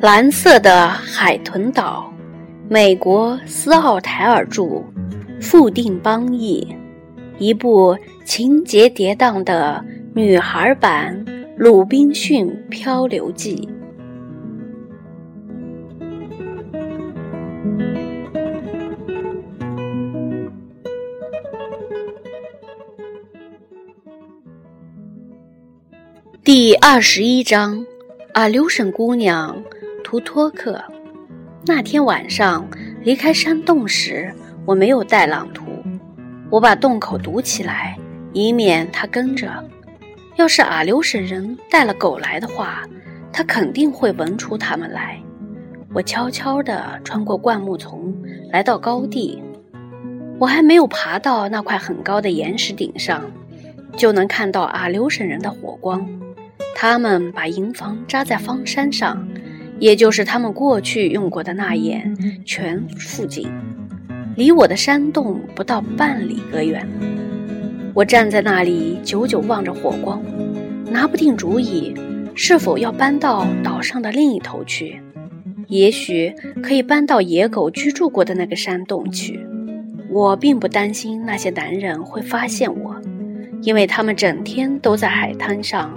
蓝色的海豚岛，美国斯奥台尔著，傅定邦译，一部情节跌宕的女孩版《鲁滨逊漂流记》。第二十一章，阿留申姑娘图托克。那天晚上离开山洞时，我没有带朗图，我把洞口堵起来，以免他跟着。要是阿留申人带了狗来的话，他肯定会闻出他们来。我悄悄地穿过灌木丛，来到高地。我还没有爬到那块很高的岩石顶上，就能看到阿留申人的火光。他们把营房扎在方山上，也就是他们过去用过的那眼泉附近，离我的山洞不到半里个远。我站在那里，久久望着火光，拿不定主意是否要搬到岛上的另一头去。也许可以搬到野狗居住过的那个山洞去。我并不担心那些男人会发现我，因为他们整天都在海滩上。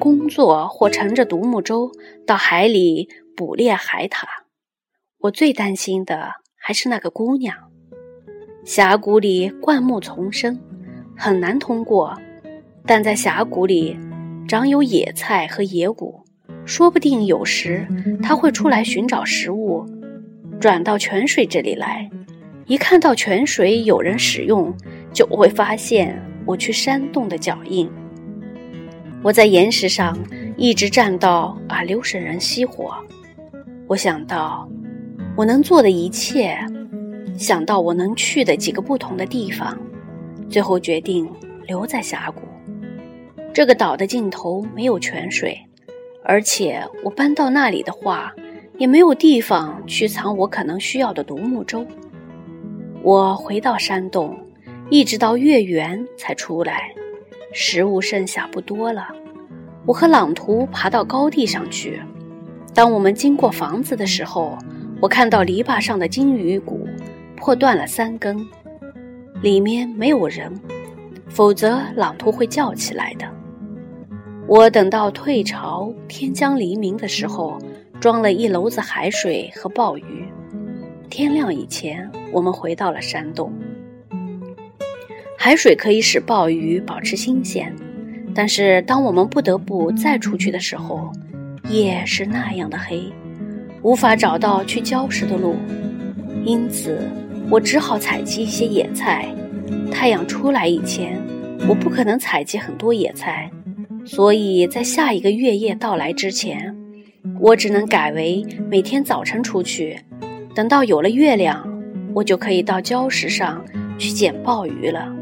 工作或乘着独木舟到海里捕猎海獭。我最担心的还是那个姑娘。峡谷里灌木丛生，很难通过，但在峡谷里长有野菜和野谷，说不定有时她会出来寻找食物，转到泉水这里来。一看到泉水有人使用，就会发现我去山洞的脚印。我在岩石上一直站到阿留申人熄火。我想到我能做的一切，想到我能去的几个不同的地方，最后决定留在峡谷。这个岛的尽头没有泉水，而且我搬到那里的话，也没有地方去藏我可能需要的独木舟。我回到山洞，一直到月圆才出来。食物剩下不多了，我和朗图爬到高地上去。当我们经过房子的时候，我看到篱笆上的金鱼骨破断了三根，里面没有人，否则朗图会叫起来的。我等到退潮、天将黎明的时候，装了一篓子海水和鲍鱼。天亮以前，我们回到了山洞。海水可以使鲍鱼保持新鲜，但是当我们不得不再出去的时候，夜是那样的黑，无法找到去礁石的路，因此我只好采集一些野菜。太阳出来以前，我不可能采集很多野菜，所以在下一个月夜到来之前，我只能改为每天早晨出去。等到有了月亮，我就可以到礁石上去捡鲍鱼了。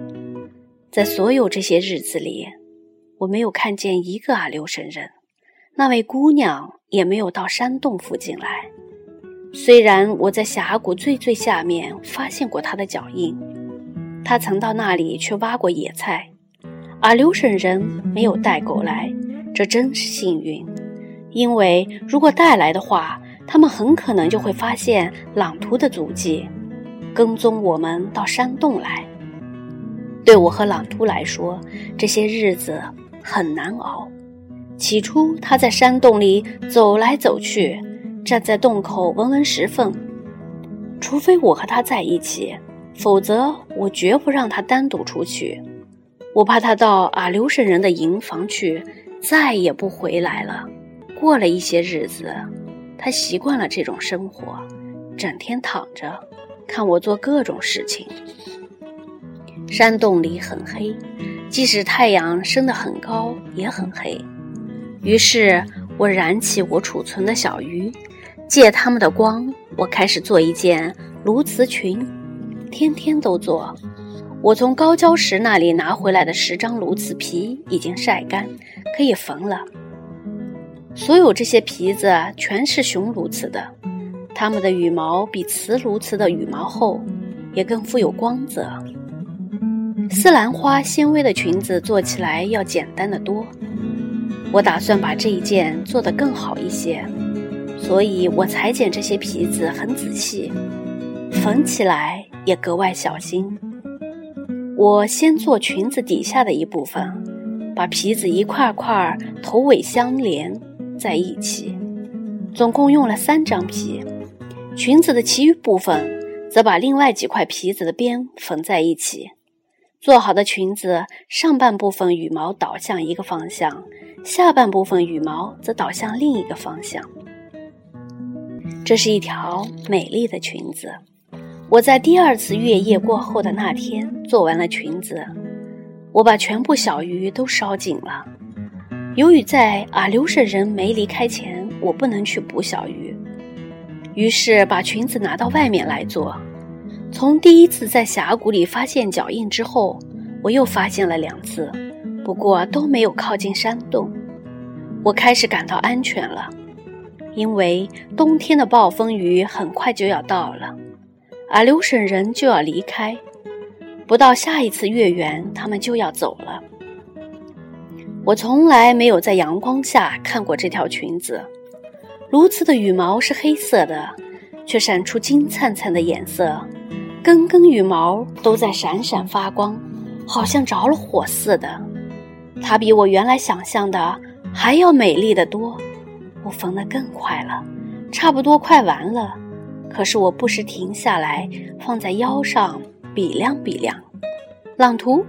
在所有这些日子里，我没有看见一个阿留申人，那位姑娘也没有到山洞附近来。虽然我在峡谷最最下面发现过她的脚印，她曾到那里去挖过野菜。阿留申人没有带狗来，这真是幸运，因为如果带来的话，他们很可能就会发现朗图的足迹，跟踪我们到山洞来。对我和朗图来说，这些日子很难熬。起初，他在山洞里走来走去，站在洞口闻闻石缝。除非我和他在一起，否则我绝不让他单独出去。我怕他到阿留申人的营房去，再也不回来了。过了一些日子，他习惯了这种生活，整天躺着，看我做各种事情。山洞里很黑，即使太阳升得很高也很黑。于是我燃起我储存的小鱼，借他们的光，我开始做一件鸬鹚裙，天天都做。我从高礁石那里拿回来的十张鸬鹚皮已经晒干，可以缝了。所有这些皮子全是雄鸬鹚的，它们的羽毛比雌鸬鹚的羽毛厚，也更富有光泽。丝兰花纤维的裙子做起来要简单的多。我打算把这一件做得更好一些，所以我裁剪这些皮子很仔细，缝起来也格外小心。我先做裙子底下的一部分，把皮子一块块头尾相连。在一起，总共用了三张皮。裙子的其余部分，则把另外几块皮子的边缝在一起。做好的裙子上半部分羽毛倒向一个方向，下半部分羽毛则倒向另一个方向。这是一条美丽的裙子。我在第二次月夜过后的那天做完了裙子，我把全部小鱼都烧紧了。由于在阿留申人没离开前，我不能去捕小鱼，于是把裙子拿到外面来做。从第一次在峡谷里发现脚印之后，我又发现了两次，不过都没有靠近山洞。我开始感到安全了，因为冬天的暴风雨很快就要到了，阿留申人就要离开，不到下一次月圆，他们就要走了。我从来没有在阳光下看过这条裙子。鸬鹚的羽毛是黑色的，却闪出金灿灿的颜色，根根羽毛都在闪闪发光，好像着了火似的。它比我原来想象的还要美丽的多。我缝得更快了，差不多快完了。可是我不时停下来，放在腰上比量比量。朗图，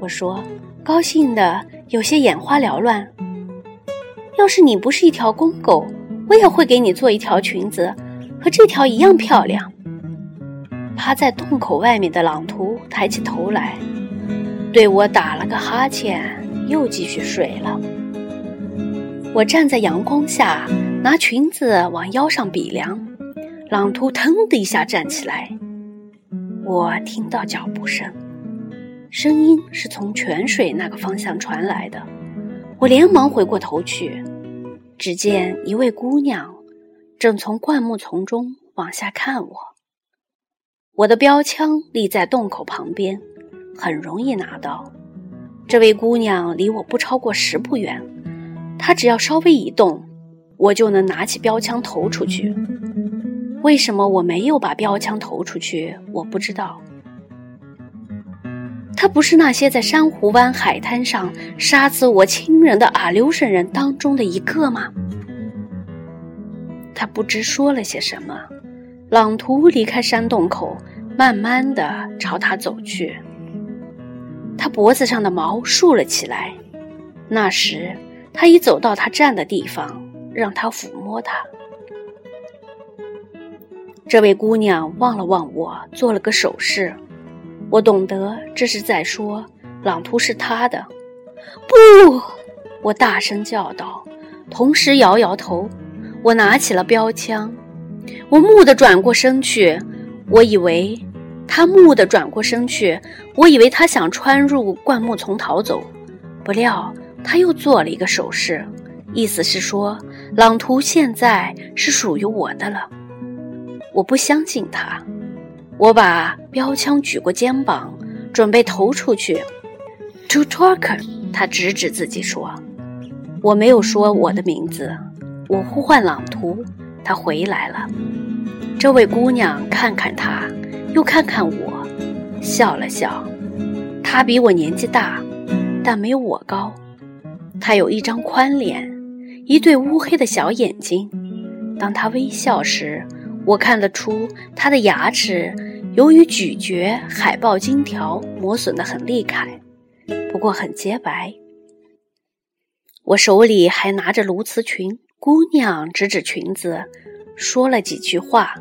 我说，高兴的。有些眼花缭乱。要是你不是一条公狗，我也会给你做一条裙子，和这条一样漂亮。趴在洞口外面的朗图抬起头来，对我打了个哈欠，又继续睡了。我站在阳光下，拿裙子往腰上比量，朗图腾的一下站起来。我听到脚步声。声音是从泉水那个方向传来的，我连忙回过头去，只见一位姑娘正从灌木丛中往下看我。我的标枪立在洞口旁边，很容易拿到。这位姑娘离我不超过十步远，她只要稍微移动，我就能拿起标枪投出去。为什么我没有把标枪投出去？我不知道。他不是那些在珊瑚湾海滩上杀死我亲人的阿留申人当中的一个吗？他不知说了些什么。朗图离开山洞口，慢慢的朝他走去。他脖子上的毛竖了起来。那时，他已走到他站的地方，让他抚摸他。这位姑娘望了望我，做了个手势。我懂得这是在说，朗图是他的。不，我大声叫道，同时摇摇头。我拿起了标枪，我蓦地转过身去，我以为他蓦地转过身去，我以为他想穿入灌木丛逃走，不料他又做了一个手势，意思是说，朗图现在是属于我的了。我不相信他。我把标枪举过肩膀，准备投出去。To talk，他指指自己说：“我没有说我的名字。”我呼唤朗图，他回来了。这位姑娘看看他，又看看我，笑了笑。她比我年纪大，但没有我高。她有一张宽脸，一对乌黑的小眼睛。当她微笑时，我看得出他的牙齿由于咀嚼海豹金条磨损得很厉害，不过很洁白。我手里还拿着鸬鹚裙，姑娘指指裙子，说了几句话，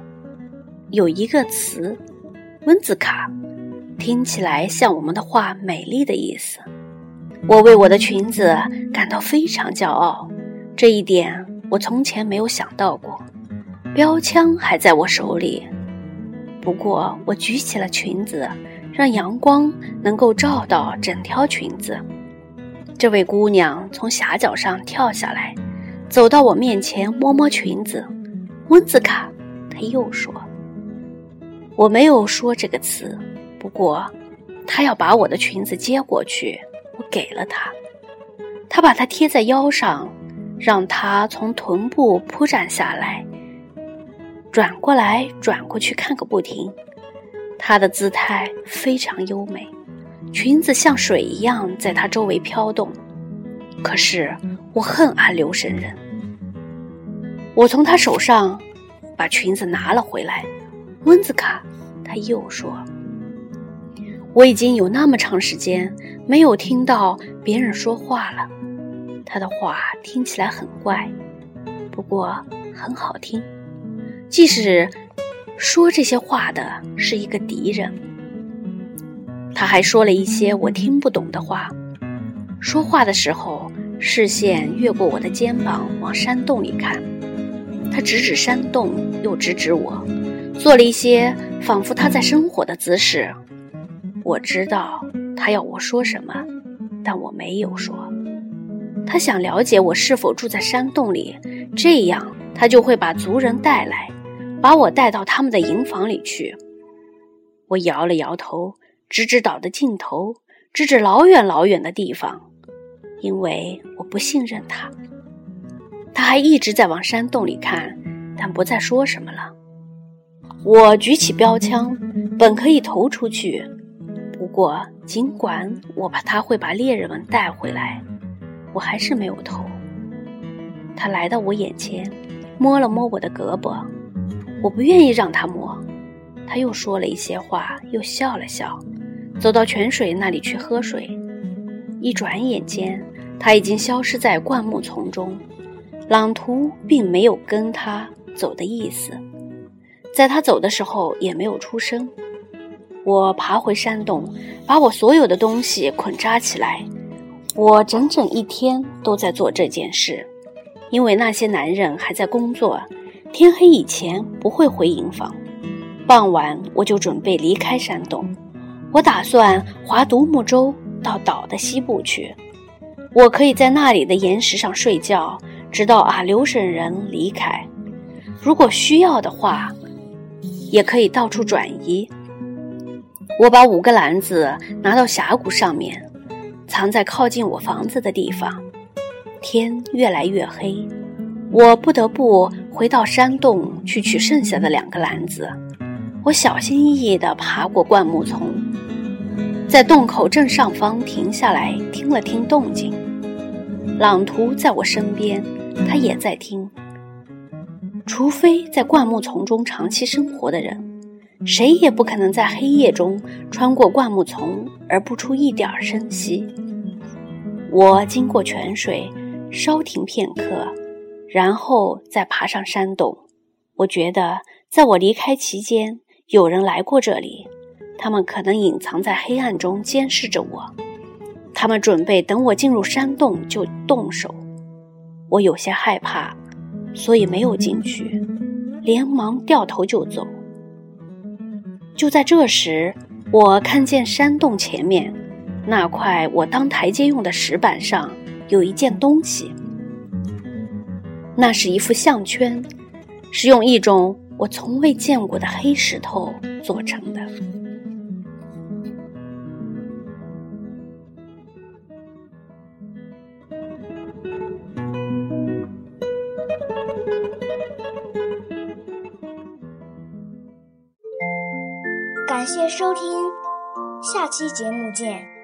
有一个词“温子卡”，听起来像我们的话“美丽”的意思。我为我的裙子感到非常骄傲，这一点我从前没有想到过。标枪还在我手里，不过我举起了裙子，让阳光能够照到整条裙子。这位姑娘从峡角上跳下来，走到我面前，摸摸裙子。温子卡，他又说：“我没有说这个词。”不过，他要把我的裙子接过去，我给了他，他把它贴在腰上，让它从臀部铺展下来，转过来转过去看个不停。她的姿态非常优美。裙子像水一样在他周围飘动，可是我恨阿留神人。我从他手上把裙子拿了回来。温子卡，他又说：“我已经有那么长时间没有听到别人说话了。他的话听起来很怪，不过很好听，即使说这些话的是一个敌人。”他还说了一些我听不懂的话，说话的时候视线越过我的肩膀往山洞里看，他指指山洞，又指指我，做了一些仿佛他在生火的姿势。我知道他要我说什么，但我没有说。他想了解我是否住在山洞里，这样他就会把族人带来，把我带到他们的营房里去。我摇了摇头。指指岛的尽头，指指老远老远的地方，因为我不信任他。他还一直在往山洞里看，但不再说什么了。我举起标枪，本可以投出去，不过尽管我怕他会把猎人们带回来，我还是没有投。他来到我眼前，摸了摸我的胳膊，我不愿意让他摸。他又说了一些话，又笑了笑。走到泉水那里去喝水，一转眼间，他已经消失在灌木丛中。朗图并没有跟他走的意思，在他走的时候也没有出声。我爬回山洞，把我所有的东西捆扎起来。我整整一天都在做这件事，因为那些男人还在工作，天黑以前不会回营房。傍晚，我就准备离开山洞。我打算划独木舟到岛的西部去，我可以在那里的岩石上睡觉，直到阿留申人离开。如果需要的话，也可以到处转移。我把五个篮子拿到峡谷上面，藏在靠近我房子的地方。天越来越黑，我不得不回到山洞去取剩下的两个篮子。我小心翼翼地爬过灌木丛。在洞口正上方停下来，听了听动静。朗图在我身边，他也在听。除非在灌木丛中长期生活的人，谁也不可能在黑夜中穿过灌木丛而不出一点声息。我经过泉水，稍停片刻，然后再爬上山洞。我觉得，在我离开期间，有人来过这里。他们可能隐藏在黑暗中监视着我，他们准备等我进入山洞就动手。我有些害怕，所以没有进去，连忙掉头就走。就在这时，我看见山洞前面那块我当台阶用的石板上有一件东西，那是一副项圈，是用一种我从未见过的黑石头做成的。感谢收听，下期节目见。